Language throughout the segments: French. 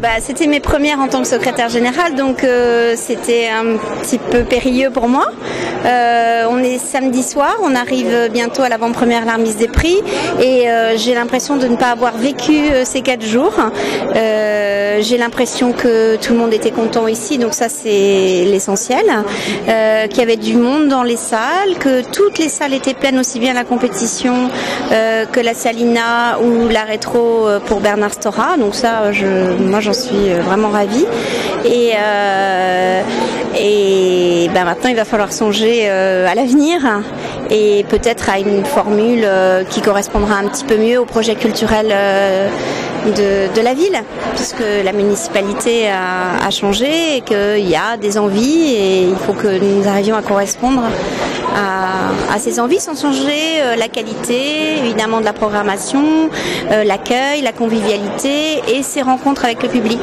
bah, C'était mes premières en tant que secrétaire général, donc euh, c'était un petit peu périlleux pour moi. Euh, on est samedi soir, on arrive bientôt à l'avant-première L'Armise des Prix et euh, j'ai l'impression de ne pas avoir vécu euh, ces quatre jours. J'ai l'impression que tout le monde était content ici, donc ça c'est l'essentiel. Qu'il y avait du monde dans les salles, que toutes les salles étaient pleines, aussi bien la compétition que la Salina ou la rétro pour Bernard Stora. Donc ça, moi j'en suis vraiment ravie. Et, ben maintenant il va falloir songer à l'avenir et peut-être à une formule qui correspondra un petit peu mieux au projet culturel de, de, la ville, puisque la municipalité a changé et qu'il y a des envies et il faut que nous arrivions à correspondre à, à ces envies sans changer euh, la qualité, évidemment, de la programmation, euh, l'accueil, la convivialité et ces rencontres avec le public.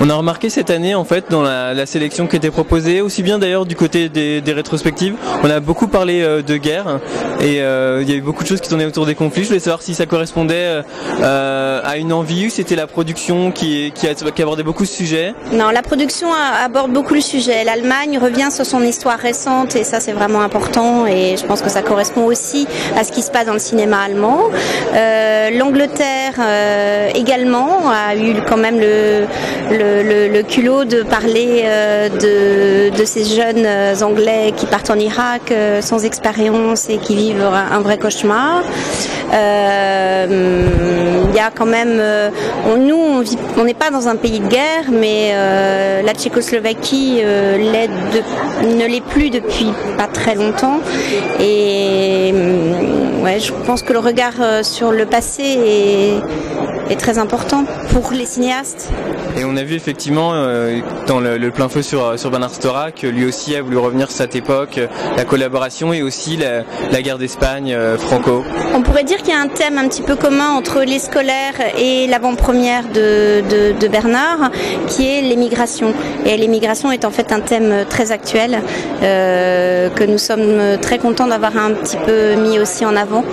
On a remarqué cette année, en fait, dans la, la sélection qui était proposée, aussi bien d'ailleurs du côté des, des, rétrospectives, on a beaucoup parlé euh, de guerre et il y a eu beaucoup de choses qui tournaient autour des conflits. Je voulais savoir si ça correspondait à une envie ou c'était la production qui, qui, abordait beaucoup ce sujet. Non, la production aborde beaucoup le sujet. L'Allemagne revient sur son histoire récente et ça c'est vraiment important et je pense que ça correspond aussi à ce qui se passe dans le cinéma allemand. L'Angleterre également a eu quand même le, culot de parler euh, de, ces jeunes euh, Anglais qui partent en Irak euh, sans expérience et qui vivent un, vrai cauchemar. Il y a quand même, nous, on n'est pas dans un pays de guerre, mais la Tchécoslovaquie ne l'est plus depuis pas très longtemps. Et ouais, je pense que le regard sur le passé est, est très important pour les cinéastes. Et on a vu effectivement euh, dans le, le, plein feu sur, sur Bernard Stora que lui aussi a voulu revenir sur cette époque, euh, la collaboration et aussi la, la guerre d'Espagne euh, franco. On pourrait dire qu'il y a un thème un petit peu commun entre les scolaires et l'avant-première de, de, de, Bernard, qui est l'émigration. Et l'émigration est en fait un thème très actuel euh, que nous sommes très contents d'avoir un petit peu mis aussi en avant.